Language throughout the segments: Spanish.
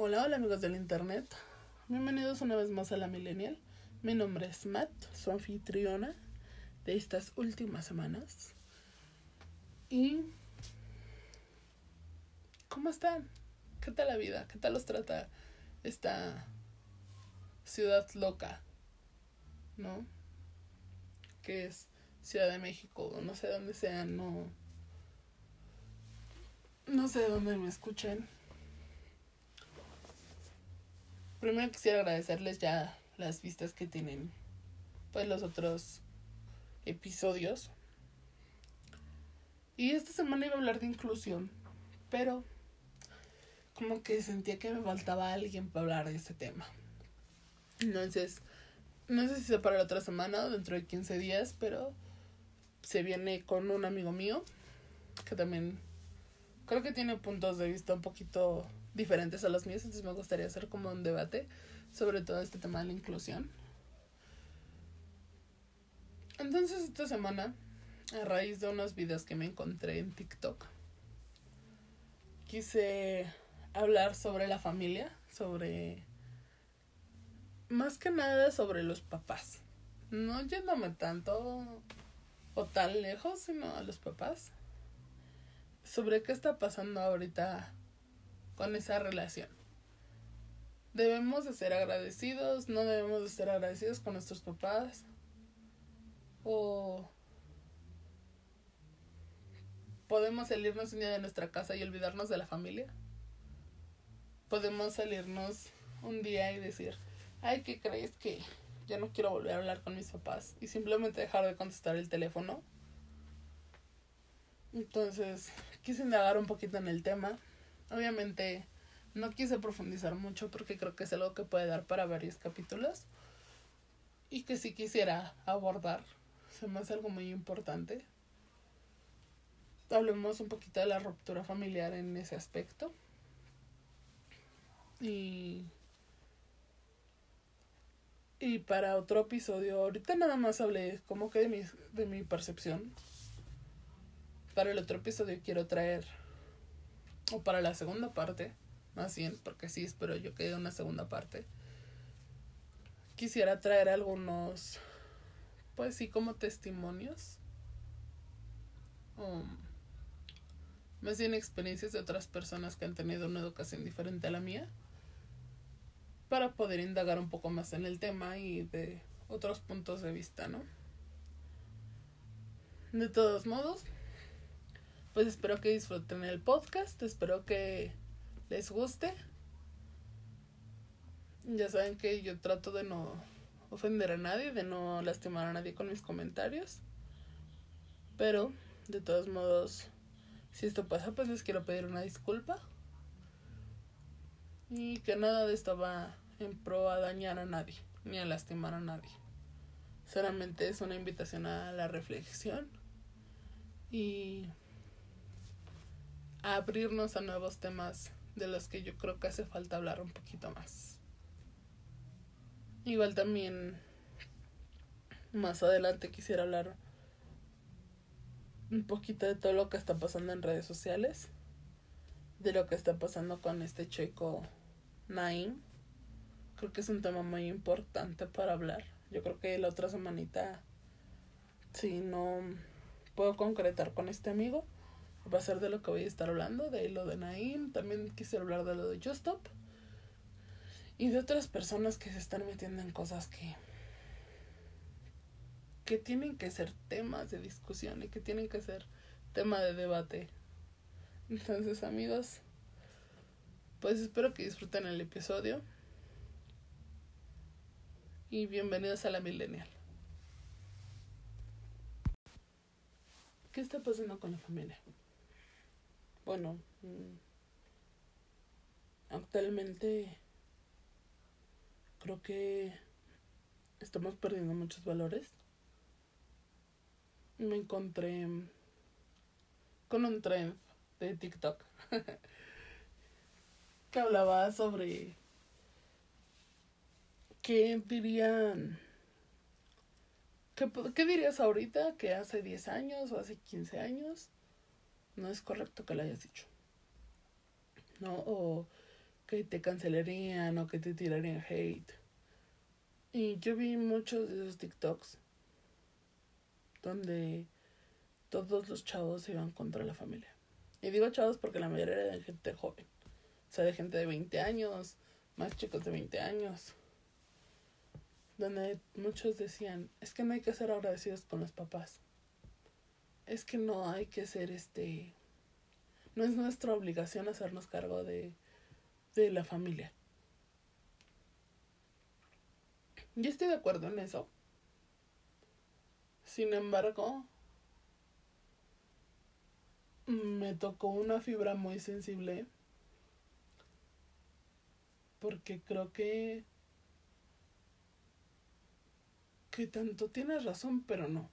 Hola, hola amigos del internet. Bienvenidos una vez más a la Millennial. Mi nombre es Matt, su anfitriona de estas últimas semanas. Y... ¿Cómo están? ¿Qué tal la vida? ¿Qué tal los trata esta ciudad loca? ¿No? Que es Ciudad de México, no sé dónde sean, no... No sé dónde me escuchen primero quisiera agradecerles ya las vistas que tienen pues los otros episodios. Y esta semana iba a hablar de inclusión, pero como que sentía que me faltaba alguien para hablar de ese tema. Entonces, no sé si se para la otra semana o dentro de 15 días, pero se viene con un amigo mío que también creo que tiene puntos de vista un poquito diferentes a los míos, entonces me gustaría hacer como un debate sobre todo este tema de la inclusión. Entonces esta semana, a raíz de unos videos que me encontré en TikTok, quise hablar sobre la familia, sobre... Más que nada sobre los papás. No yéndome tanto o tan lejos, sino a los papás. Sobre qué está pasando ahorita con esa relación. Debemos de ser agradecidos, no debemos de ser agradecidos con nuestros papás. O podemos salirnos un día de nuestra casa y olvidarnos de la familia. Podemos salirnos un día y decir, ay, ¿qué crees que ya no quiero volver a hablar con mis papás? Y simplemente dejar de contestar el teléfono. Entonces, quise indagar un poquito en el tema Obviamente no quise profundizar mucho porque creo que es algo que puede dar para varios capítulos y que si quisiera abordar. Se me hace algo muy importante. Hablemos un poquito de la ruptura familiar en ese aspecto. Y y para otro episodio, ahorita nada más hablé como que de mi, de mi percepción. Para el otro episodio quiero traer o para la segunda parte, más bien, porque sí espero yo que haya una segunda parte, quisiera traer algunos, pues sí, como testimonios, um, más bien experiencias de otras personas que han tenido una educación diferente a la mía, para poder indagar un poco más en el tema y de otros puntos de vista, ¿no? De todos modos, pues espero que disfruten el podcast, espero que les guste. Ya saben que yo trato de no ofender a nadie, de no lastimar a nadie con mis comentarios. Pero, de todos modos, si esto pasa, pues les quiero pedir una disculpa. Y que nada de esto va en pro a dañar a nadie, ni a lastimar a nadie. Solamente es una invitación a la reflexión. Y abrirnos a nuevos temas de los que yo creo que hace falta hablar un poquito más. Igual también más adelante quisiera hablar un poquito de todo lo que está pasando en redes sociales, de lo que está pasando con este chico Naim. Creo que es un tema muy importante para hablar. Yo creo que la otra semanita, si no puedo concretar con este amigo, va a ser de lo que voy a estar hablando, de lo de Naim, también quise hablar de lo de Justop y de otras personas que se están metiendo en cosas que que tienen que ser temas de discusión y que tienen que ser tema de debate. Entonces, amigos, pues espero que disfruten el episodio. Y bienvenidos a la Millennial. ¿Qué está pasando con la familia? Bueno, mm, actualmente creo que estamos perdiendo muchos valores. Me encontré con un trend de TikTok que hablaba sobre qué dirían ¿Qué, ¿Qué, dirías ahorita que hace 10 años o hace 15 años no es correcto que lo hayas dicho. ¿No? O que te cancelarían o que te tirarían hate. Y yo vi muchos de esos TikToks donde todos los chavos iban contra la familia. Y digo chavos porque la mayoría era de gente joven. O sea, de gente de 20 años, más chicos de 20 años. Donde muchos decían, es que no hay que ser agradecidos con los papás. Es que no hay que ser este... No es nuestra obligación hacernos cargo de, de la familia. Yo estoy de acuerdo en eso. Sin embargo, me tocó una fibra muy sensible porque creo que que tanto tienes razón, pero no.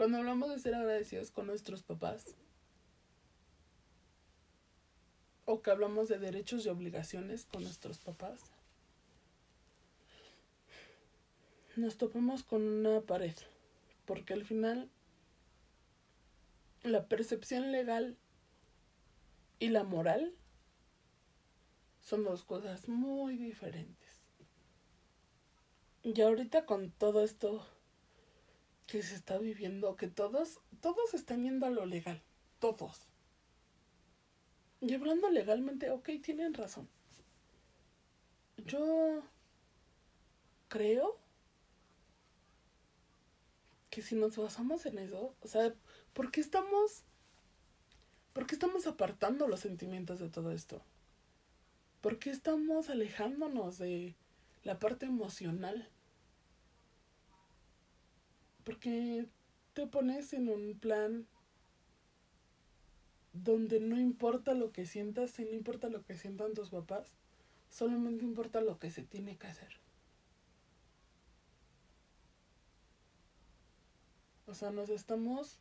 Cuando hablamos de ser agradecidos con nuestros papás, o que hablamos de derechos y obligaciones con nuestros papás, nos topamos con una pared, porque al final la percepción legal y la moral son dos cosas muy diferentes. Y ahorita con todo esto que se está viviendo, que todos, todos están yendo a lo legal, todos. Y hablando legalmente, ok, tienen razón. Yo creo que si nos basamos en eso, o sea, ¿por qué estamos, por qué estamos apartando los sentimientos de todo esto? ¿Por qué estamos alejándonos de la parte emocional? Porque te pones en un plan donde no importa lo que sientas y no importa lo que sientan tus papás, solamente importa lo que se tiene que hacer. O sea, nos estamos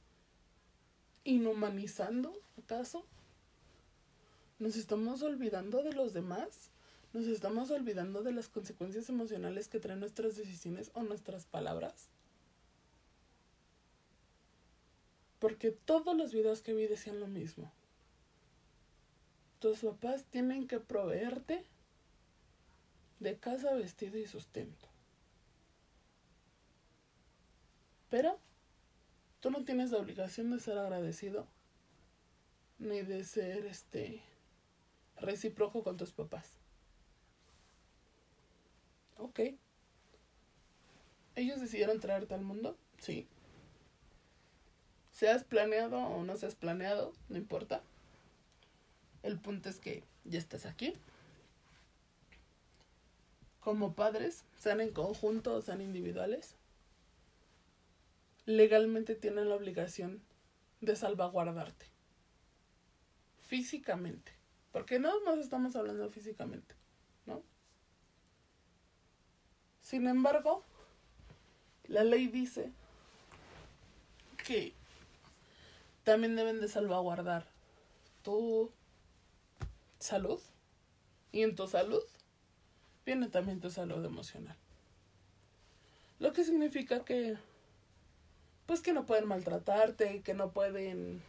inhumanizando, ¿acaso? Nos estamos olvidando de los demás. Nos estamos olvidando de las consecuencias emocionales que traen nuestras decisiones o nuestras palabras. Porque todos los videos que vi decían lo mismo. Tus papás tienen que proveerte de casa, vestido y sustento. Pero tú no tienes la obligación de ser agradecido ni de ser este recíproco con tus papás. Ok. ¿Ellos decidieron traerte al mundo? Sí. Seas planeado o no seas planeado, no importa. El punto es que ya estás aquí. Como padres, sean en conjunto o sean individuales, legalmente tienen la obligación de salvaguardarte. Físicamente. Porque no nos estamos hablando físicamente, ¿no? Sin embargo, la ley dice que también deben de salvaguardar tu salud y en tu salud viene también tu salud emocional. Lo que significa que pues que no pueden maltratarte, que no pueden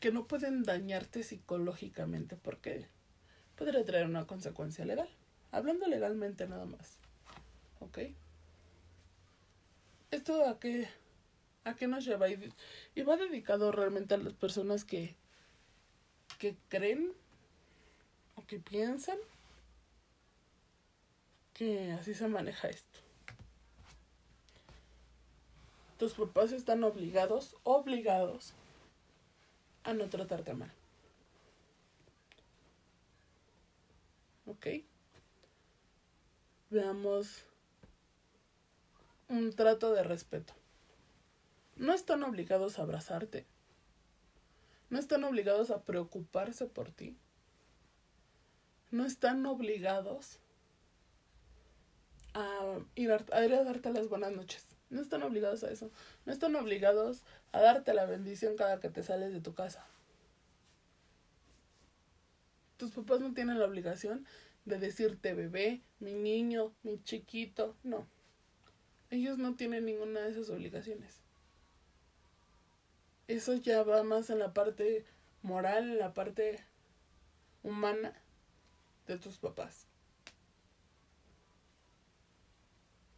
que no pueden dañarte psicológicamente porque podría traer una consecuencia legal. Hablando legalmente nada más. ¿Ok? Esto a qué ¿A qué nos lleva? Y, va dedicado realmente a las personas que, que creen o que piensan que así se maneja esto. Tus papás están obligados, obligados a no tratarte mal. ¿Ok? Veamos un trato de respeto no están obligados a abrazarte. No están obligados a preocuparse por ti. No están obligados a ir a, darte las buenas noches. No están obligados a eso. No están obligados a darte la bendición cada que te sales de tu casa. Tus papás no tienen la obligación de decirte bebé, mi niño, mi chiquito. No. Ellos no tienen ninguna de esas obligaciones. Eso ya va más en la parte moral, en la parte humana de tus papás.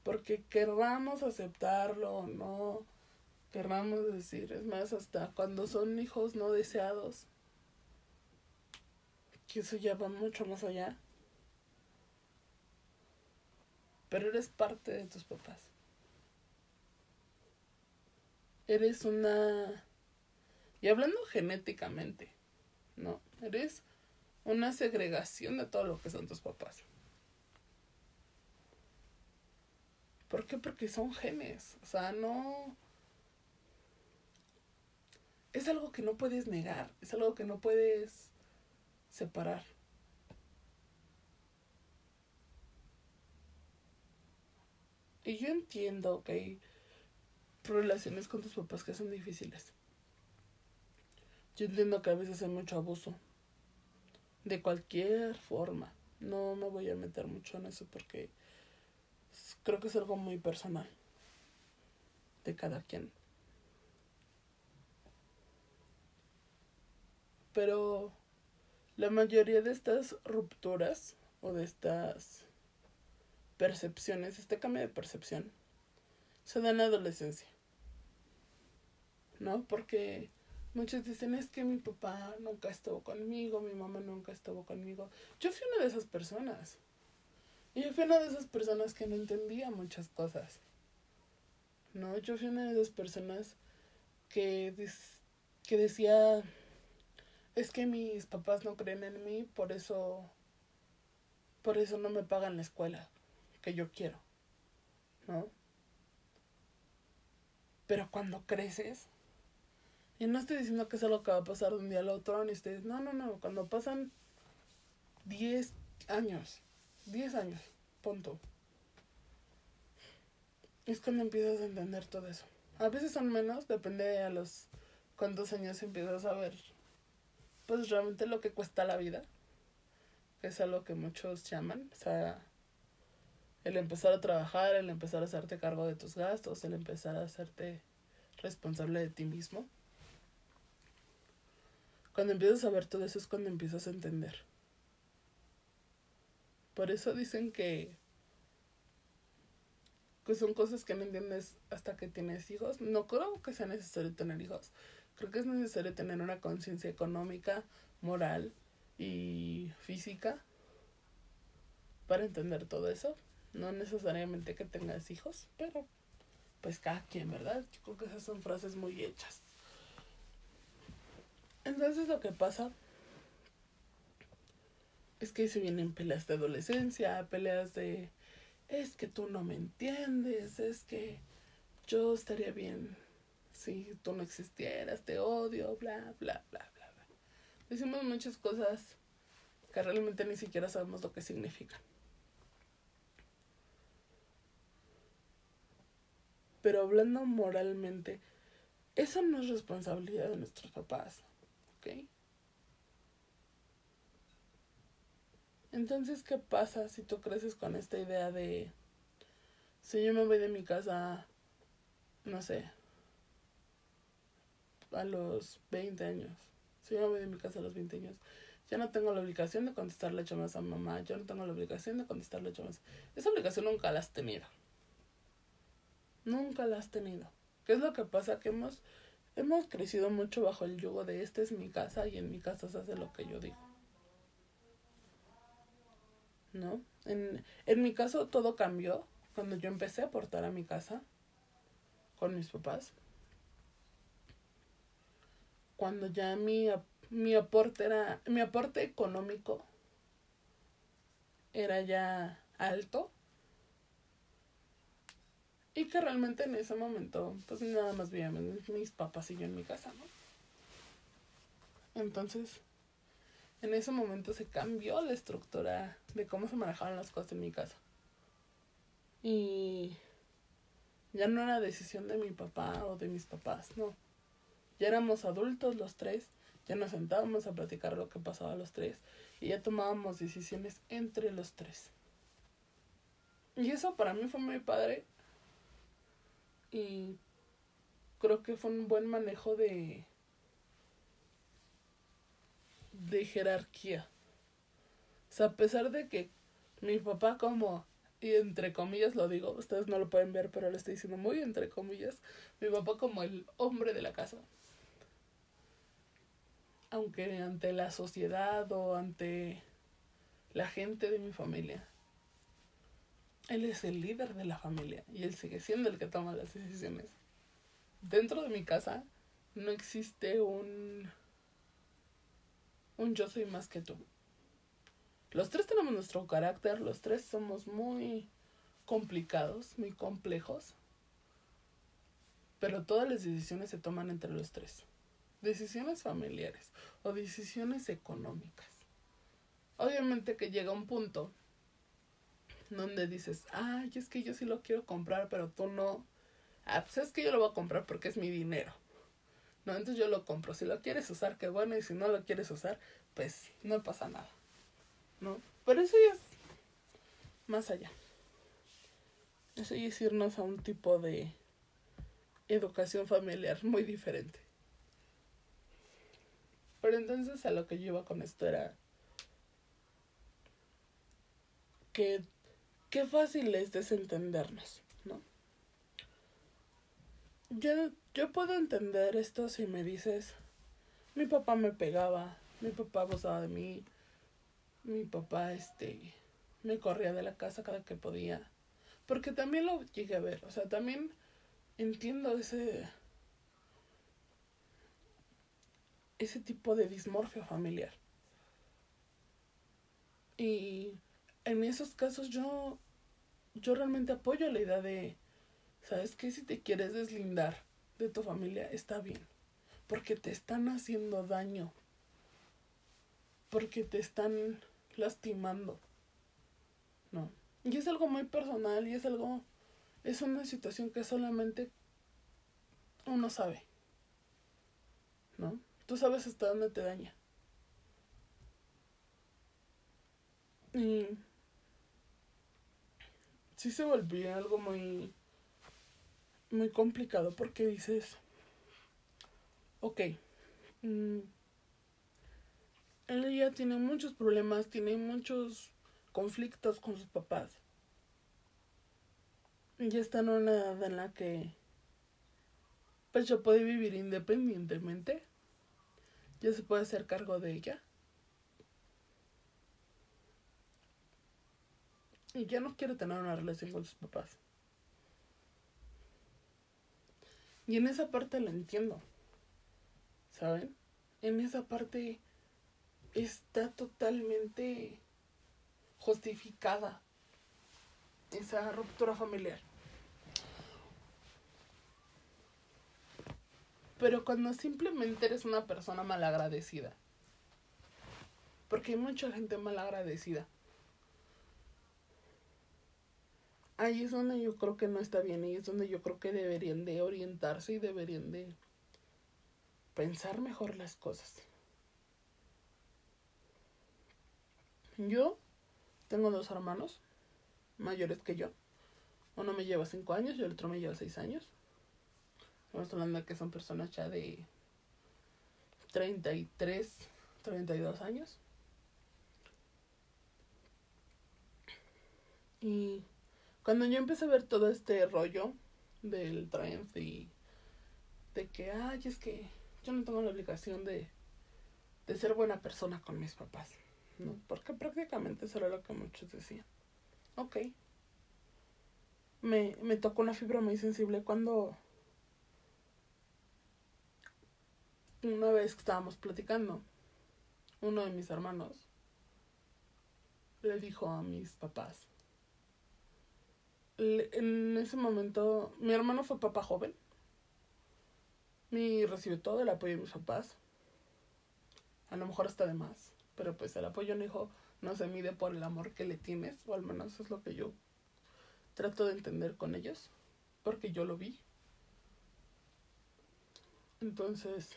Porque querramos aceptarlo o no, querramos decir, es más, hasta cuando son hijos no deseados, que eso ya va mucho más allá. Pero eres parte de tus papás. Eres una... Y hablando genéticamente, ¿no? Eres una segregación de todo lo que son tus papás. ¿Por qué? Porque son genes. O sea, no... Es algo que no puedes negar, es algo que no puedes separar. Y yo entiendo que hay relaciones con tus papás que son difíciles. Yo entiendo que a veces hay mucho abuso. De cualquier forma. No me voy a meter mucho en eso porque creo que es algo muy personal. De cada quien. Pero la mayoría de estas rupturas o de estas percepciones, este cambio de percepción, se da en la adolescencia. ¿No? Porque muchos dicen, es que mi papá nunca estuvo conmigo, mi mamá nunca estuvo conmigo. Yo fui una de esas personas. Y yo fui una de esas personas que no entendía muchas cosas. ¿No? Yo fui una de esas personas que, que decía, es que mis papás no creen en mí, por eso, por eso no me pagan la escuela que yo quiero. ¿No? Pero cuando creces, y no estoy diciendo que es algo que va a pasar de un día al otro, ni ustedes, no, no, no, cuando pasan 10 años, 10 años, punto. Es cuando empiezas a entender todo eso. A veces son menos, depende de a los cuántos años empiezas a ver, pues realmente lo que cuesta la vida, que es algo que muchos llaman, o sea, el empezar a trabajar, el empezar a hacerte cargo de tus gastos, el empezar a hacerte responsable de ti mismo. Cuando empiezas a ver todo eso es cuando empiezas a entender. Por eso dicen que, que son cosas que no entiendes hasta que tienes hijos. No creo que sea necesario tener hijos. Creo que es necesario tener una conciencia económica, moral y física para entender todo eso. No necesariamente que tengas hijos, pero pues cada quien, ¿verdad? Yo creo que esas son frases muy hechas. Entonces lo que pasa es que se vienen peleas de adolescencia, peleas de es que tú no me entiendes, es que yo estaría bien si tú no existieras, te odio, bla, bla, bla, bla, bla. Decimos muchas cosas que realmente ni siquiera sabemos lo que significan. Pero hablando moralmente, eso no es responsabilidad de nuestros papás. Entonces, ¿qué pasa si tú creces con esta idea de, si yo me voy de mi casa, no sé, a los 20 años, si yo me voy de mi casa a los 20 años, ya no tengo la obligación de contestarle llamadas a mamá, yo no tengo la obligación de contestarle llamadas. Esa obligación nunca la has tenido. Nunca la has tenido. ¿Qué es lo que pasa? Que hemos, hemos crecido mucho bajo el yugo de esta es mi casa y en mi casa se hace lo que yo digo. ¿No? En, en mi caso todo cambió cuando yo empecé a aportar a mi casa con mis papás. Cuando ya mi, mi aporte era, mi aporte económico era ya alto y que realmente en ese momento, pues nada más vivían mis papás y yo en mi casa, ¿no? Entonces, en ese momento se cambió la estructura de cómo se manejaban las cosas en mi casa. Y ya no era decisión de mi papá o de mis papás, no. Ya éramos adultos los tres, ya nos sentábamos a platicar lo que pasaba los tres y ya tomábamos decisiones entre los tres. Y eso para mí fue muy padre y creo que fue un buen manejo de de jerarquía. O sea, a pesar de que mi papá como y entre comillas lo digo, ustedes no lo pueden ver, pero lo estoy diciendo muy entre comillas, mi papá como el hombre de la casa. Aunque ante la sociedad o ante la gente de mi familia, él es el líder de la familia y él sigue siendo el que toma las decisiones. Dentro de mi casa no existe un un yo soy más que tú. Los tres tenemos nuestro carácter, los tres somos muy complicados, muy complejos, pero todas las decisiones se toman entre los tres. Decisiones familiares o decisiones económicas. Obviamente que llega un punto donde dices, ay, es que yo sí lo quiero comprar, pero tú no. Ah, pues es que yo lo voy a comprar porque es mi dinero. No, entonces yo lo compro. Si lo quieres usar, qué bueno, y si no lo quieres usar, pues no pasa nada. ¿No? Pero eso ya es más allá. Eso ya es irnos a un tipo de educación familiar muy diferente. Pero entonces a lo que yo iba con esto era que qué fácil es desentendernos, ¿no? Yo, yo puedo entender esto si me dices, mi papá me pegaba, mi papá abusaba de mí, mi papá este me corría de la casa cada que podía, porque también lo llegué a ver, o sea, también entiendo ese ese tipo de dismorfia familiar. Y en esos casos yo, yo realmente apoyo la idea de, ¿sabes qué? Si te quieres deslindar de tu familia, está bien. Porque te están haciendo daño. Porque te están lastimando. ¿No? Y es algo muy personal y es algo, es una situación que solamente uno sabe. ¿No? Tú sabes hasta dónde te daña. Y sí se volvió algo muy, muy complicado porque dices, ok, mm, él ya tiene muchos problemas, tiene muchos conflictos con sus papás. Ya está en una edad en la que pues ya puede vivir independientemente. Ya se puede hacer cargo de ella. Y ya no quiere tener una relación con sus papás. Y en esa parte la entiendo. ¿Saben? En esa parte está totalmente justificada esa ruptura familiar. Pero cuando simplemente eres una persona malagradecida, porque hay mucha gente malagradecida, ahí es donde yo creo que no está bien y es donde yo creo que deberían de orientarse y deberían de pensar mejor las cosas. Yo tengo dos hermanos mayores que yo. Uno me lleva cinco años y el otro me lleva seis años. Estamos hablando de que son personas ya de 33, 32 años. Y cuando yo empecé a ver todo este rollo del trend y de que, ay, es que yo no tengo la obligación de, de ser buena persona con mis papás, ¿no? Porque prácticamente eso era lo que muchos decían. Ok. Me, me tocó una fibra muy sensible cuando una vez que estábamos platicando, uno de mis hermanos le dijo a mis papás, en ese momento, mi hermano fue papá joven. Mi recibió todo el apoyo de mis papás. A lo mejor está de más. Pero pues el apoyo un hijo no se mide por el amor que le tienes. O al menos es lo que yo trato de entender con ellos. Porque yo lo vi. Entonces,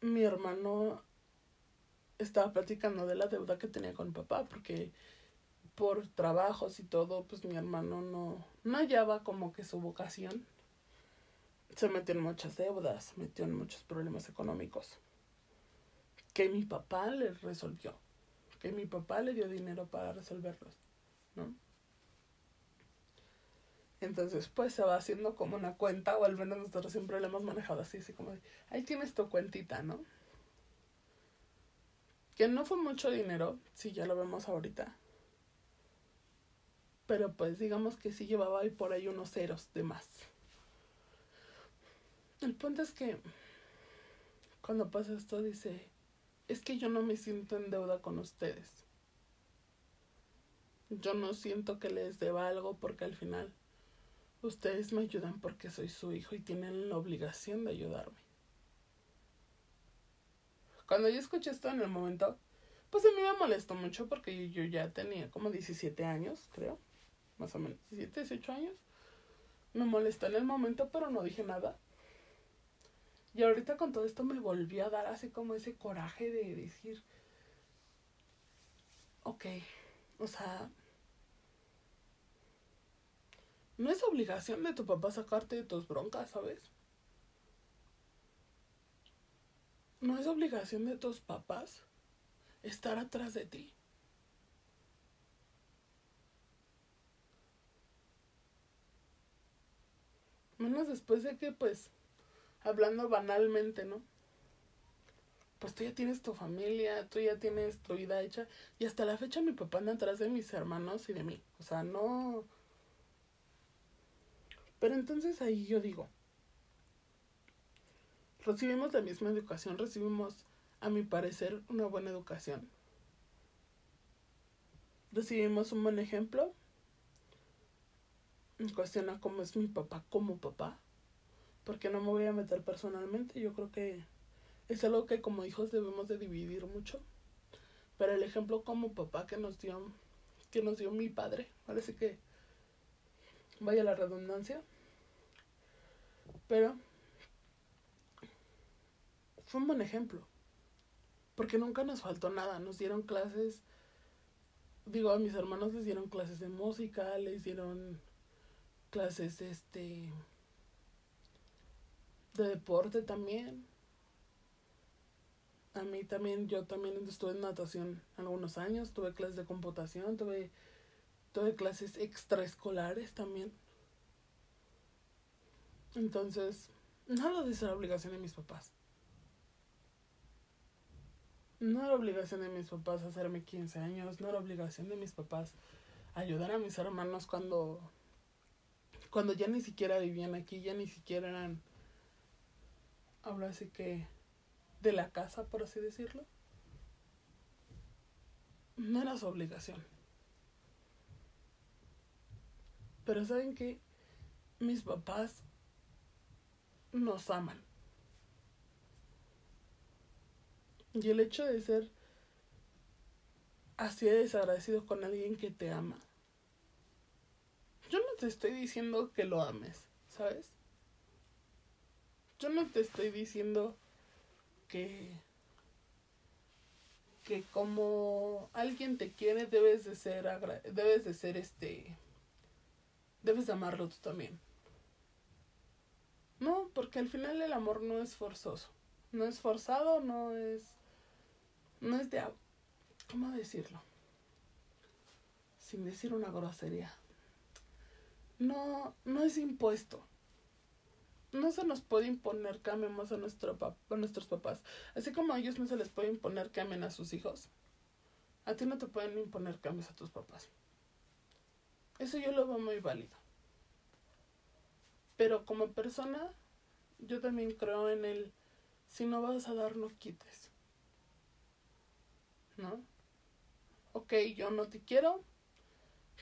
mi hermano estaba platicando de la deuda que tenía con papá. Porque por trabajos y todo, pues mi hermano no, no hallaba como que su vocación. se metió en muchas deudas, se metió en muchos problemas económicos que mi papá le resolvió, que mi papá le dio dinero para resolverlos, ¿no? Entonces, pues se va haciendo como una cuenta, o al menos nosotros siempre lo hemos manejado así, así como, ahí tienes tu cuentita, ¿no? Que no fue mucho dinero, si ya lo vemos ahorita. Pero pues digamos que sí llevaba ahí por ahí unos ceros de más. El punto es que cuando pasa esto dice, es que yo no me siento en deuda con ustedes. Yo no siento que les deba algo porque al final ustedes me ayudan porque soy su hijo y tienen la obligación de ayudarme. Cuando yo escuché esto en el momento, pues a mí me molestó mucho porque yo ya tenía como 17 años, creo, más o menos, 17, 18 años. Me molestó en el momento, pero no dije nada. Y ahorita con todo esto me volvió a dar así como ese coraje de decir, ok, o sea, no es obligación de tu papá sacarte de tus broncas, ¿sabes? No es obligación de tus papás estar atrás de ti. Menos después de que, pues, hablando banalmente, ¿no? Pues tú ya tienes tu familia, tú ya tienes tu vida hecha. Y hasta la fecha mi papá anda atrás de mis hermanos y de mí. O sea, no... Pero entonces ahí yo digo, recibimos la misma educación, recibimos, a mi parecer, una buena educación. Recibimos un buen ejemplo. Me cuestiona cómo es mi papá como papá porque no me voy a meter personalmente. Yo creo que es algo que como hijos debemos de dividir mucho. Pero el ejemplo como papá que nos dio, que nos dio mi padre, parece que vaya la redundancia. Pero fue un buen ejemplo. Porque nunca nos faltó nada. Nos dieron clases, digo, a mis hermanos les dieron clases de música, les dieron clases, este, de deporte también. A mí también, yo también estuve en natación algunos años, tuve clases de computación, tuve, tuve clases extraescolares también. Entonces, nada de la obligación de mis papás. No era obligación de mis papás hacerme 15 años, no era obligación de mis papás ayudar a mis hermanos cuando cuando ya ni siquiera vivían aquí, ya ni siquiera eran hablo así que de la casa, por así decirlo, no era su obligación. Pero saben que mis papás nos aman. Y el hecho de ser así de desagradecido con alguien que te ama, yo no te estoy diciendo que lo ames, ¿sabes? Yo no te estoy diciendo que que como alguien te quiere debes de ser debes de ser este debes de amarlo tú también. No, porque al final el amor no es forzoso. No es forzado, no es no es de ¿cómo decirlo? Sin decir una grosería. No no es impuesto no se nos puede imponer que amemos a, a nuestros papás. Así como a ellos no se les puede imponer que amen a sus hijos. A ti no te pueden imponer que ames a tus papás. Eso yo lo veo muy válido. Pero como persona, yo también creo en el, si no vas a dar, no quites. ¿No? Ok, yo no te quiero.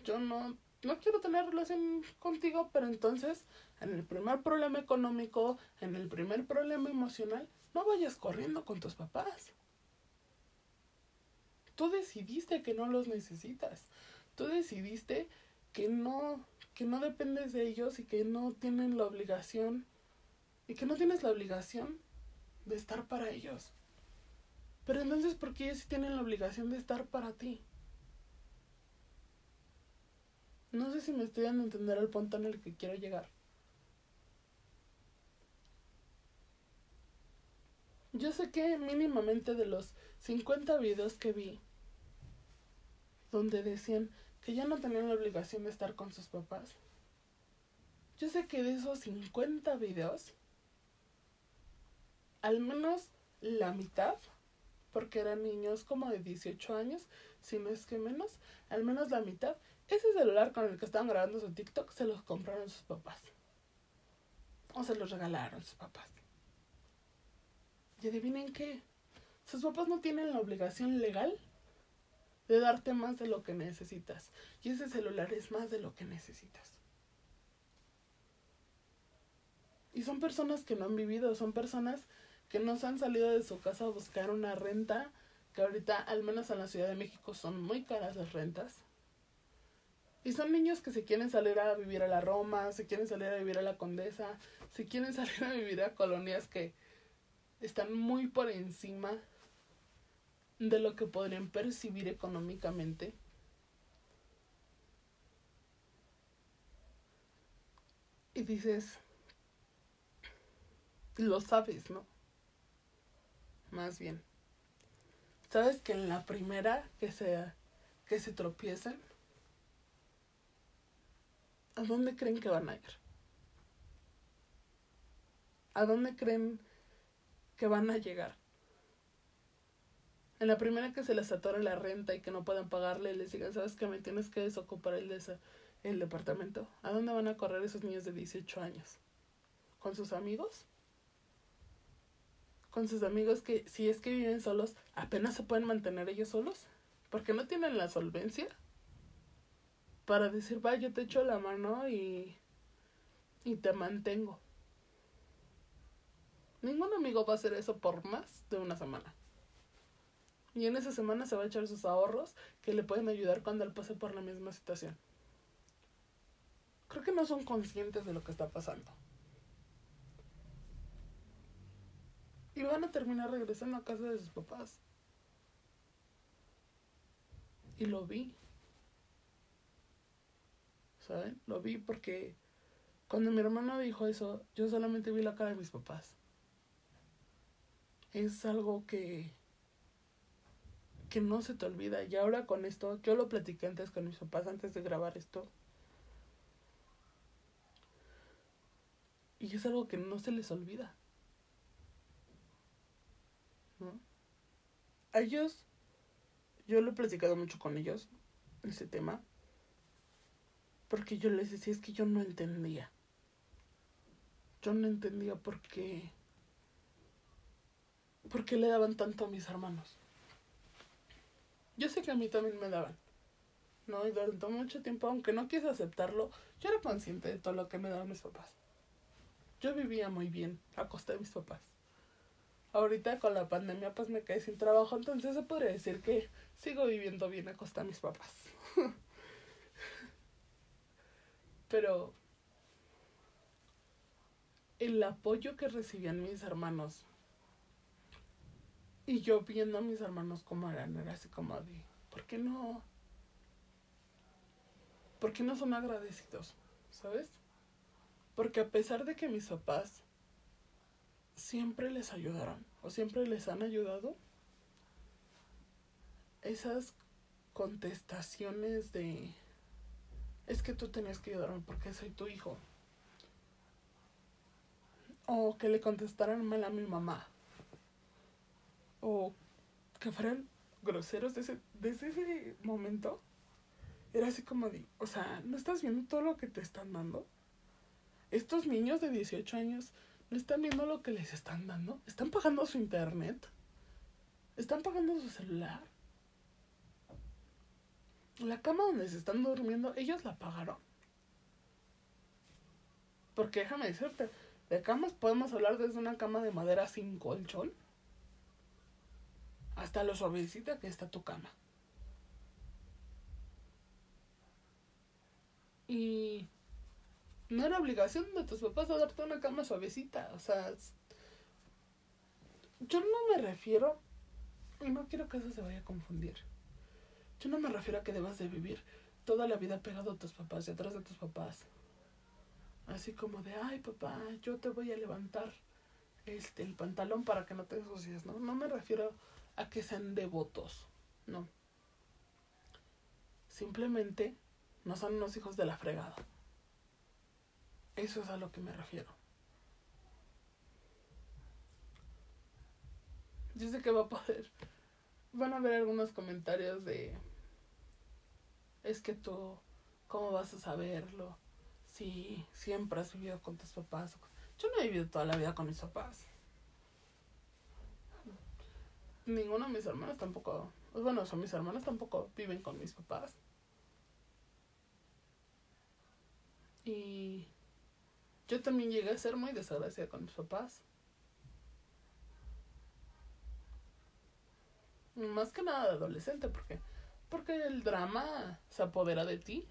Yo no, no quiero tener relación contigo, pero entonces en el primer problema económico, en el primer problema emocional, no vayas corriendo con tus papás. Tú decidiste que no los necesitas. Tú decidiste que no que no dependes de ellos y que no tienen la obligación y que no tienes la obligación de estar para ellos. Pero entonces, ¿por qué ellos sí tienen la obligación de estar para ti? No sé si me estoy dando a entender el punto en el que quiero llegar. Yo sé que mínimamente de los 50 videos que vi, donde decían que ya no tenían la obligación de estar con sus papás, yo sé que de esos 50 videos, al menos la mitad, porque eran niños como de 18 años, si no es que menos, al menos la mitad, ese celular con el que estaban grabando su TikTok se los compraron sus papás. O se los regalaron sus papás. Y adivinen qué, sus papás no tienen la obligación legal de darte más de lo que necesitas. Y ese celular es más de lo que necesitas. Y son personas que no han vivido, son personas que no se han salido de su casa a buscar una renta, que ahorita, al menos en la Ciudad de México, son muy caras las rentas. Y son niños que se quieren salir a vivir a la Roma, se quieren salir a vivir a la Condesa, se quieren salir a vivir a colonias que están muy por encima de lo que podrían percibir económicamente. Y dices, lo sabes, ¿no? Más bien. Sabes que en la primera que se, que se tropiecen, ¿a dónde creen que van a ir? ¿A dónde creen que van a llegar? En la primera que se les atore la renta y que no puedan pagarle, les digan, ¿sabes que me tienes que desocupar el, el departamento? ¿A dónde van a correr esos niños de 18 años? ¿Con sus amigos? con sus amigos que si es que viven solos, apenas se pueden mantener ellos solos, porque no tienen la solvencia para decir, va, yo te echo la mano y, y te mantengo. Ningún amigo va a hacer eso por más de una semana. Y en esa semana se va a echar sus ahorros que le pueden ayudar cuando él pase por la misma situación. Creo que no son conscientes de lo que está pasando. Y van a terminar regresando a casa de sus papás. Y lo vi. Lo vi porque cuando mi hermano dijo eso, yo solamente vi la cara de mis papás. Es algo que que no se te olvida. Y ahora con esto, yo lo platiqué antes con mis papás antes de grabar esto. Y es algo que no se les olvida. A ellos, yo lo he platicado mucho con ellos, ese tema, porque yo les decía, es que yo no entendía. Yo no entendía por qué, por qué le daban tanto a mis hermanos. Yo sé que a mí también me daban. ¿no? Y durante mucho tiempo, aunque no quise aceptarlo, yo era consciente de todo lo que me daban mis papás. Yo vivía muy bien a costa de mis papás ahorita con la pandemia pues me quedé sin trabajo, entonces se podría decir que sigo viviendo bien a costa de mis papás. Pero el apoyo que recibían mis hermanos y yo viendo a mis hermanos como eran, era así como de, ¿por qué no? ¿Por qué no son agradecidos? ¿Sabes? Porque a pesar de que mis papás siempre les ayudaron o siempre les han ayudado. Esas contestaciones de es que tú tenías que ayudarme porque soy tu hijo. O que le contestaran mal a mi mamá. O que fueran groseros desde, desde ese momento. Era así como de, o sea, ¿no estás viendo todo lo que te están dando? Estos niños de 18 años ¿No están viendo lo que les están dando? ¿Están pagando su internet? ¿Están pagando su celular? La cama donde se están durmiendo, ellos la pagaron. Porque déjame decirte, de camas podemos hablar desde una cama de madera sin colchón hasta lo suavecita que está tu cama. Y no era obligación de tus papás a darte una cama suavecita. O sea, yo no me refiero, y no quiero que eso se vaya a confundir. Yo no me refiero a que debas de vivir toda la vida pegado a tus papás, detrás de tus papás. Así como de, ay papá, yo te voy a levantar este el pantalón para que no te ensucies, ¿no? No me refiero a que sean devotos, no. Simplemente no son unos hijos de la fregada. Eso es a lo que me refiero. Yo sé que va a poder. Van a haber algunos comentarios de. Es que tú, ¿cómo vas a saberlo? Si siempre has vivido con tus papás. Yo no he vivido toda la vida con mis papás. Ninguno de mis hermanos tampoco. Bueno, son mis hermanos tampoco viven con mis papás. Y yo también llegué a ser muy desagradecida con mis papás. Más que nada de adolescente, porque porque el drama se apodera de ti.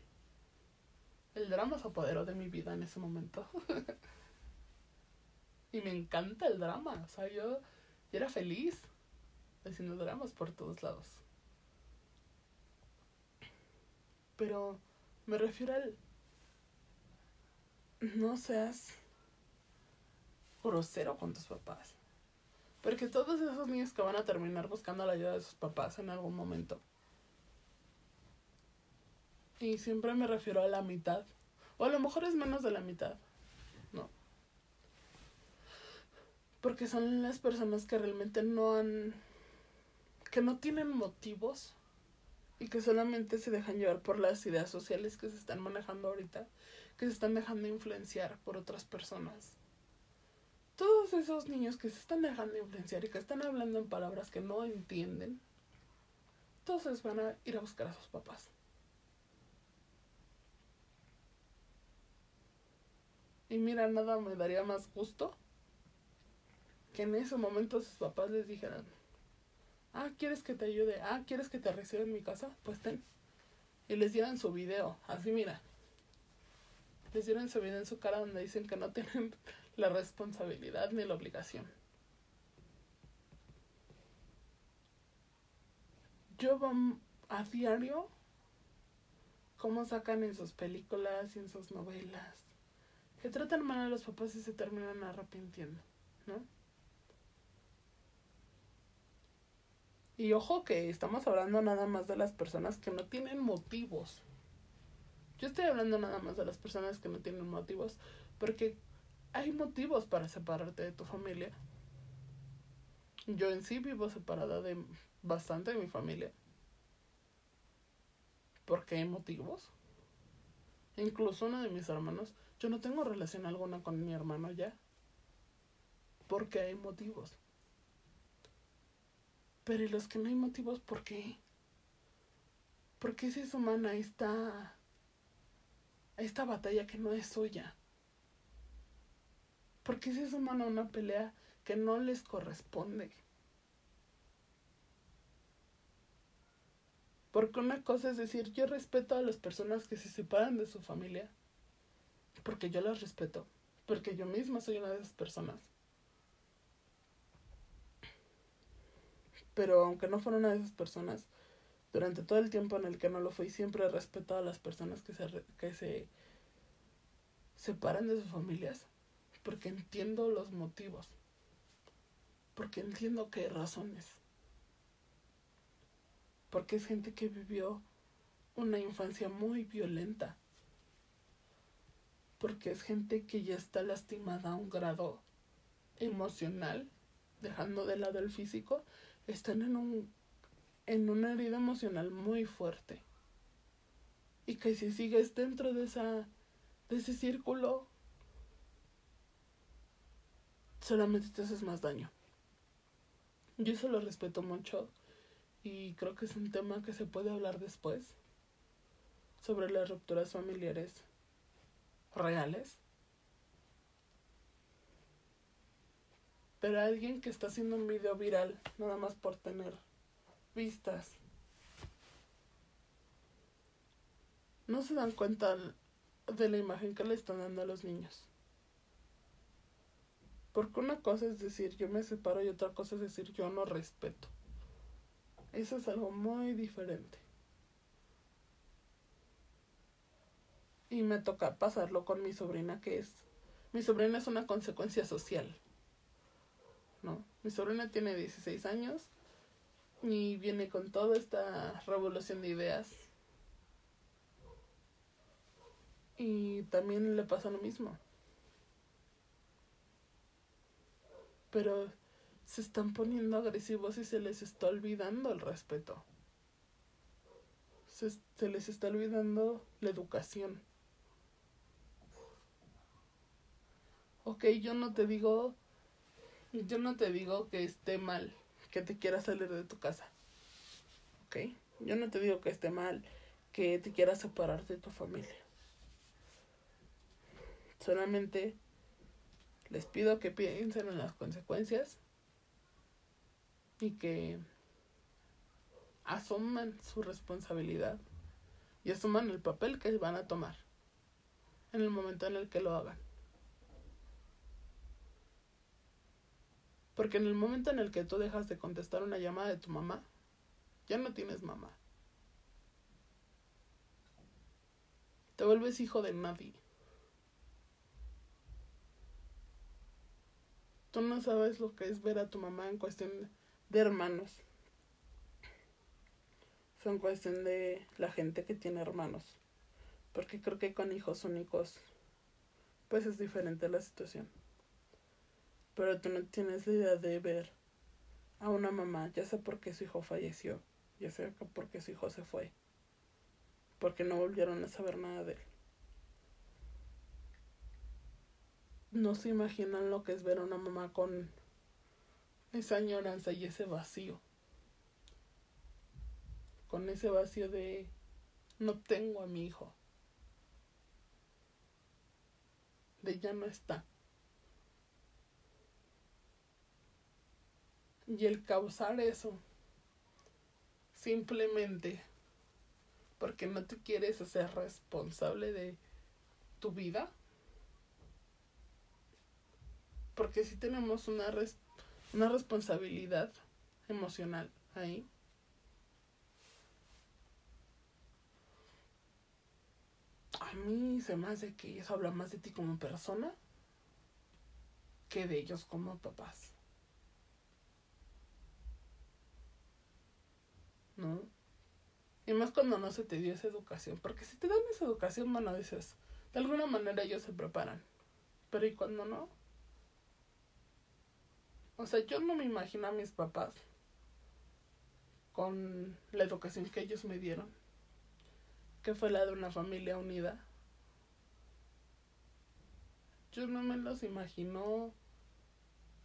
El drama se apoderó de mi vida en ese momento. y me encanta el drama. O sea, yo, yo era feliz haciendo dramas por todos lados. Pero me refiero al... No seas grosero con tus papás. Porque todos esos niños que van a terminar buscando la ayuda de sus papás en algún momento. Y siempre me refiero a la mitad. O a lo mejor es menos de la mitad. No. Porque son las personas que realmente no han... que no tienen motivos y que solamente se dejan llevar por las ideas sociales que se están manejando ahorita, que se están dejando influenciar por otras personas todos esos niños que se están dejando influenciar y que están hablando en palabras que no entienden, todos van a ir a buscar a sus papás. Y mira, nada me daría más gusto que en ese momento sus papás les dijeran, ah, ¿quieres que te ayude? Ah, ¿quieres que te reciba en mi casa? Pues ten. Y les dieran su video, así mira. Les dieran su video en su cara donde dicen que no tienen la responsabilidad ni la obligación. Yo a diario cómo sacan en sus películas y en sus novelas que tratan mal a los papás y se terminan arrepintiendo, ¿no? Y ojo que estamos hablando nada más de las personas que no tienen motivos. Yo estoy hablando nada más de las personas que no tienen motivos, porque hay motivos para separarte de tu familia. Yo en sí vivo separada de bastante de mi familia. Porque hay motivos. Incluso uno de mis hermanos, yo no tengo relación alguna con mi hermano ya. Porque hay motivos. Pero ¿y los que no hay motivos por qué? Porque si es humana esta, esta batalla que no es suya. Porque se suman a una pelea que no les corresponde. Porque una cosa es decir, yo respeto a las personas que se separan de su familia. Porque yo las respeto. Porque yo misma soy una de esas personas. Pero aunque no fuera una de esas personas, durante todo el tiempo en el que no lo fui, siempre he respetado a las personas que se, que se separan de sus familias porque entiendo los motivos, porque entiendo que hay razones, porque es gente que vivió una infancia muy violenta, porque es gente que ya está lastimada a un grado emocional, dejando de lado el físico, están en un en una herida emocional muy fuerte. Y que si sigues dentro de esa de ese círculo solamente te haces más daño. Yo eso lo respeto mucho y creo que es un tema que se puede hablar después sobre las rupturas familiares reales. Pero alguien que está haciendo un video viral nada más por tener vistas. No se dan cuenta de la imagen que le están dando a los niños. Porque una cosa es decir yo me separo y otra cosa es decir yo no respeto. Eso es algo muy diferente. Y me toca pasarlo con mi sobrina, que es... Mi sobrina es una consecuencia social. ¿no? Mi sobrina tiene 16 años y viene con toda esta revolución de ideas. Y también le pasa lo mismo. Pero se están poniendo agresivos y se les está olvidando el respeto. Se, se les está olvidando la educación. Ok, yo no te digo, yo no te digo que esté mal que te quieras salir de tu casa. Ok, yo no te digo que esté mal que te quieras separar de tu familia. Solamente les pido que piensen en las consecuencias y que asuman su responsabilidad y asuman el papel que van a tomar en el momento en el que lo hagan. Porque en el momento en el que tú dejas de contestar una llamada de tu mamá, ya no tienes mamá. Te vuelves hijo de nadie. Tú no sabes lo que es ver a tu mamá en cuestión de hermanos. Son cuestión de la gente que tiene hermanos. Porque creo que con hijos únicos, pues es diferente la situación. Pero tú no tienes la idea de ver a una mamá, ya sea porque su hijo falleció, ya sea porque su hijo se fue, porque no volvieron a saber nada de él. No se imaginan lo que es ver a una mamá con esa añoranza y ese vacío. Con ese vacío de no tengo a mi hijo. De ya no está. Y el causar eso, simplemente porque no te quieres hacer responsable de tu vida. Porque si tenemos una, una responsabilidad emocional ahí. A mí se me hace que eso habla más de ti como persona que de ellos como papás. ¿No? Y más cuando no se te dio esa educación, porque si te dan esa educación, bueno, dices, de alguna manera ellos se preparan, pero ¿y cuando no? O sea, yo no me imagino a mis papás con la educación que ellos me dieron, que fue la de una familia unida. Yo no me los imagino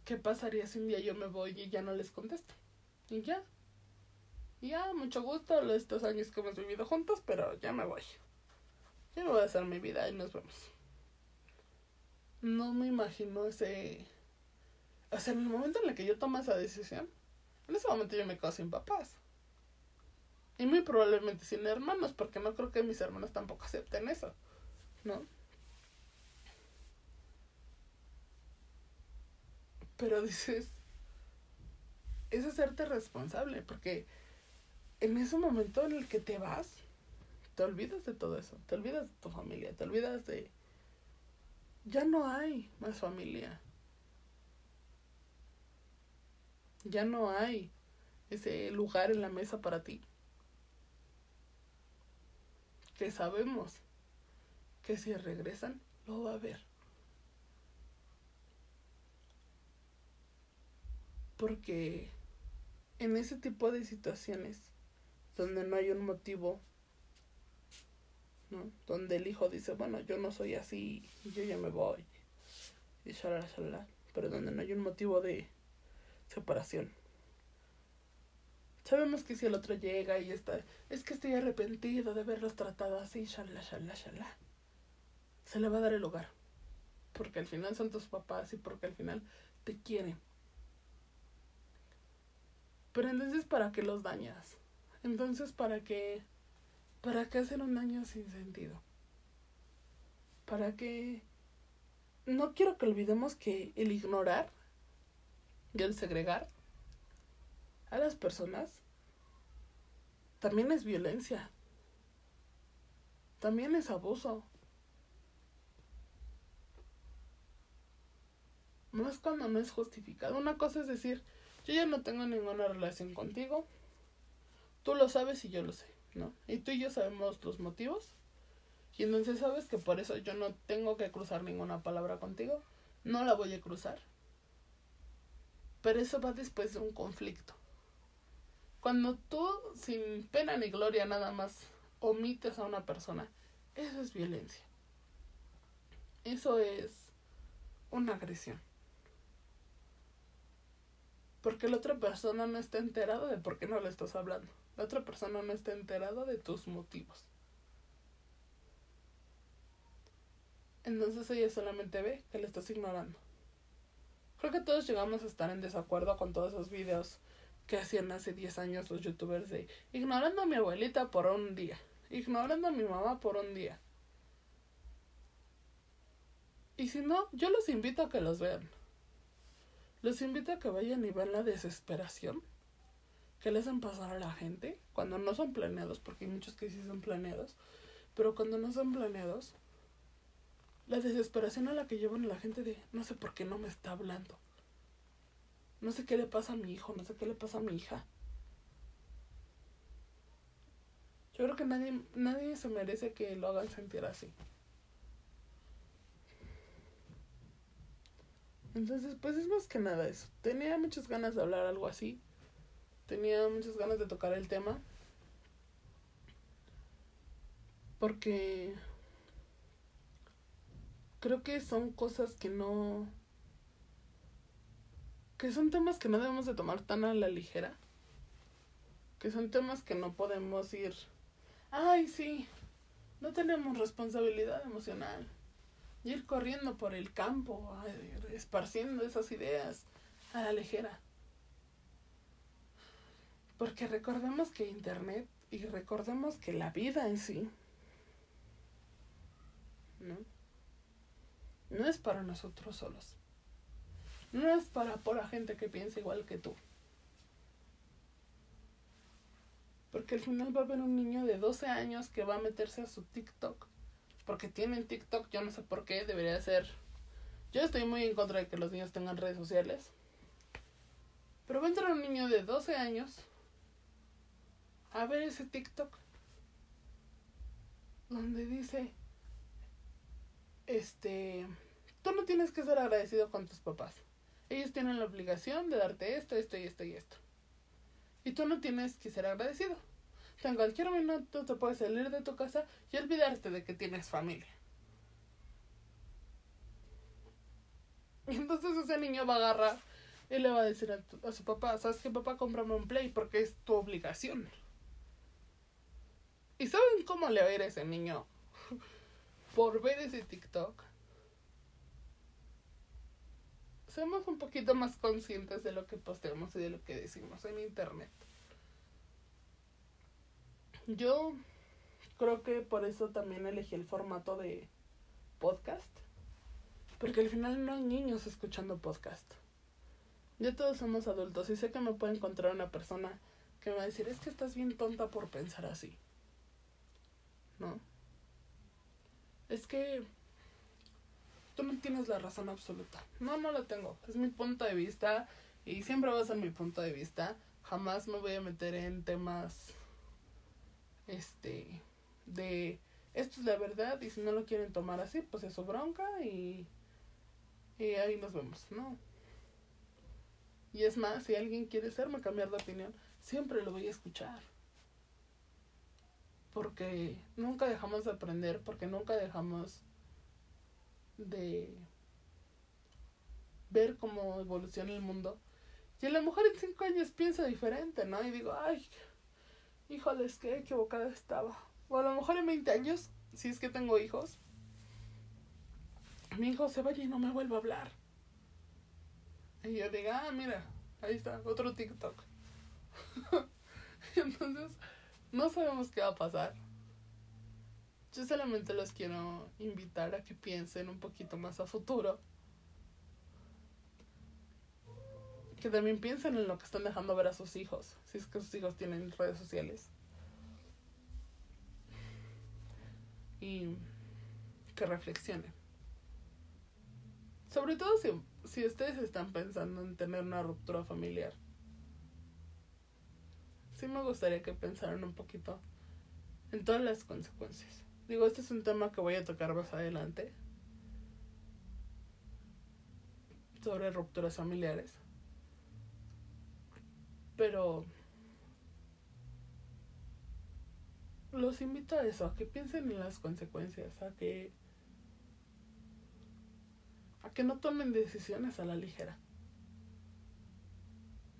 qué pasaría si un día yo me voy y ya no les contesto. Y ya, ya, mucho gusto estos años que hemos vivido juntos, pero ya me voy. Ya me voy a hacer mi vida y nos vemos. No me imagino ese... O sea, en el momento en el que yo tomo esa decisión, en ese momento yo me quedo sin papás. Y muy probablemente sin hermanos, porque no creo que mis hermanos tampoco acepten eso, ¿no? Pero dices, es hacerte responsable, porque en ese momento en el que te vas, te olvidas de todo eso, te olvidas de tu familia, te olvidas de... Ya no hay más familia. Ya no hay ese lugar en la mesa para ti. Que sabemos que si regresan, lo va a ver. Porque en ese tipo de situaciones donde no hay un motivo, ¿no? Donde el hijo dice, bueno, yo no soy así, yo ya me voy, y shalala, shalala, pero donde no hay un motivo de separación. Sabemos que si el otro llega y está, es que estoy arrepentido de haberlos tratado así, shalala, shalala, shalala, se le va a dar el lugar. Porque al final son tus papás y porque al final te quieren. Pero entonces, ¿para qué los dañas? Entonces, ¿para qué? ¿Para qué hacer un daño sin sentido? ¿Para qué? No quiero que olvidemos que el ignorar y el segregar a las personas también es violencia. También es abuso. Más cuando no es justificado. Una cosa es decir, yo ya no tengo ninguna relación contigo. Tú lo sabes y yo lo sé, ¿no? Y tú y yo sabemos los motivos. Y entonces sabes que por eso yo no tengo que cruzar ninguna palabra contigo. No la voy a cruzar. Pero eso va después de un conflicto. Cuando tú, sin pena ni gloria, nada más omites a una persona, eso es violencia. Eso es una agresión. Porque la otra persona no está enterada de por qué no le estás hablando. La otra persona no está enterada de tus motivos. Entonces ella solamente ve que le estás ignorando. Creo que todos llegamos a estar en desacuerdo con todos esos videos que hacían hace 10 años los youtubers de ignorando a mi abuelita por un día, ignorando a mi mamá por un día. Y si no, yo los invito a que los vean. Los invito a que vayan y vean la desesperación que le hacen pasar a la gente cuando no son planeados, porque hay muchos que sí son planeados, pero cuando no son planeados, la desesperación a la que llevan a la gente de no sé por qué no me está hablando. No sé qué le pasa a mi hijo, no sé qué le pasa a mi hija. Yo creo que nadie, nadie se merece que lo hagan sentir así. Entonces, pues es más que nada eso. Tenía muchas ganas de hablar algo así. Tenía muchas ganas de tocar el tema. Porque creo que son cosas que no... que son temas que no debemos de tomar tan a la ligera. Que son temas que no podemos ir... Ay, sí, no tenemos responsabilidad emocional ir corriendo por el campo, esparciendo esas ideas a la ligera. Porque recordemos que Internet y recordemos que la vida en sí, ¿no? No es para nosotros solos. No es para la gente que piensa igual que tú. Porque al final va a haber un niño de 12 años que va a meterse a su TikTok porque tienen TikTok, yo no sé por qué, debería ser... Yo estoy muy en contra de que los niños tengan redes sociales. Pero va a entrar un niño de 12 años a ver ese TikTok donde dice, este, tú no tienes que ser agradecido con tus papás. Ellos tienen la obligación de darte esto, esto y esto y esto. Y tú no tienes que ser agradecido en cualquier minuto te puedes salir de tu casa y olvidarte de que tienes familia. Y entonces ese niño va a agarrar y le va a decir a, su papá, ¿sabes qué papá? Cómprame un play porque es tu obligación. ¿Y saben cómo le va a ese niño? Por ver ese TikTok. Seamos un poquito más conscientes de lo que posteamos y de lo que decimos en internet. Yo creo que por eso también elegí el formato de podcast. Porque al final no hay niños escuchando podcast. Ya todos somos adultos y sé que me puede encontrar una persona que me va a decir, es que estás bien tonta por pensar así. ¿No? Es que tú no tienes la razón absoluta. No, no la tengo. Es mi punto de vista y siempre va a ser mi punto de vista. Jamás me voy a meter en temas este, de esto es la verdad y si no lo quieren tomar así, pues es su bronca y, y ahí nos vemos, ¿no? Y es más, si alguien quiere hacerme cambiar de opinión, siempre lo voy a escuchar. Porque nunca dejamos de aprender, porque nunca dejamos de ver cómo evoluciona el mundo. Y a lo mejor en cinco años piensa diferente, ¿no? Y digo, ay, híjoles, qué equivocada estaba. O a lo mejor en 20 años, si es que tengo hijos, mi hijo se vaya y no me vuelva a hablar. Y yo diga, ah, mira, ahí está, otro TikTok. Entonces, no sabemos qué va a pasar. Yo solamente los quiero invitar a que piensen un poquito más a futuro. que también piensen en lo que están dejando ver a sus hijos, si es que sus hijos tienen redes sociales. Y que reflexionen. Sobre todo si, si ustedes están pensando en tener una ruptura familiar. Sí me gustaría que pensaran un poquito en todas las consecuencias. Digo, este es un tema que voy a tocar más adelante. Sobre rupturas familiares. Pero los invito a eso, a que piensen en las consecuencias, a que a que no tomen decisiones a la ligera.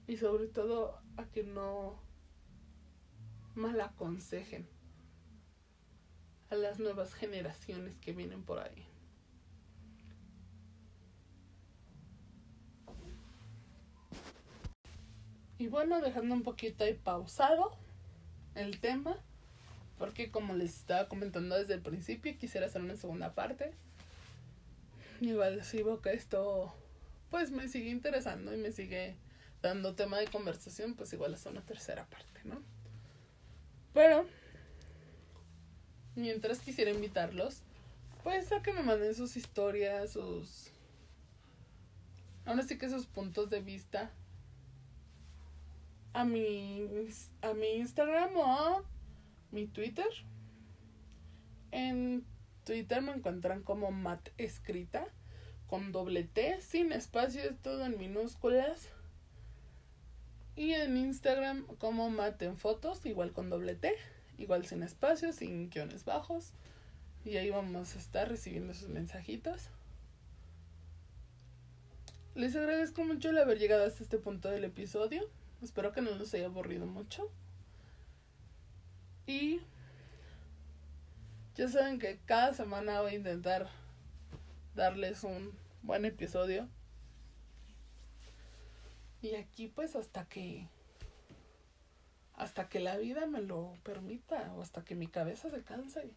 Y sobre todo a que no mal aconsejen a las nuevas generaciones que vienen por ahí. Y bueno, dejando un poquito ahí pausado el tema, porque como les estaba comentando desde el principio, quisiera hacer una segunda parte. Igual si veo que esto pues me sigue interesando y me sigue dando tema de conversación, pues igual es una tercera parte, ¿no? Pero mientras quisiera invitarlos, pues a que me manden sus historias, sus ahora sí que sus puntos de vista a mi, a mi Instagram o a mi Twitter. En Twitter me encuentran como Mat Escrita, con doble T, sin espacios, todo en minúsculas. Y en Instagram como Mat en Fotos, igual con doble T, igual sin espacios, sin guiones bajos. Y ahí vamos a estar recibiendo sus mensajitos. Les agradezco mucho el haber llegado hasta este punto del episodio. Espero que no los haya aburrido mucho. Y ya saben que cada semana voy a intentar darles un buen episodio. Y aquí pues hasta que hasta que la vida me lo permita o hasta que mi cabeza se canse.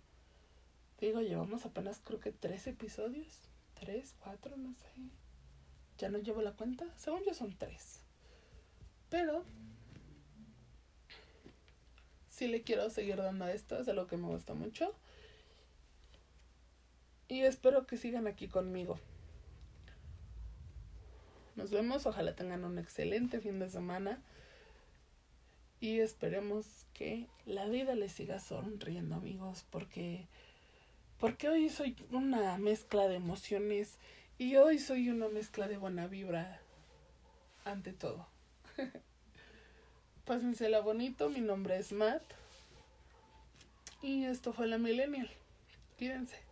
Digo, llevamos apenas creo que tres episodios. Tres, cuatro, no sé. Ya no llevo la cuenta. Según yo son tres. Pero sí le quiero seguir dando a esto, es lo que me gusta mucho. Y espero que sigan aquí conmigo. Nos vemos, ojalá tengan un excelente fin de semana. Y esperemos que la vida les siga sonriendo, amigos, porque porque hoy soy una mezcla de emociones y hoy soy una mezcla de buena vibra ante todo. Pásensela bonito, mi nombre es Matt. Y esto fue la Millennial. Cuídense.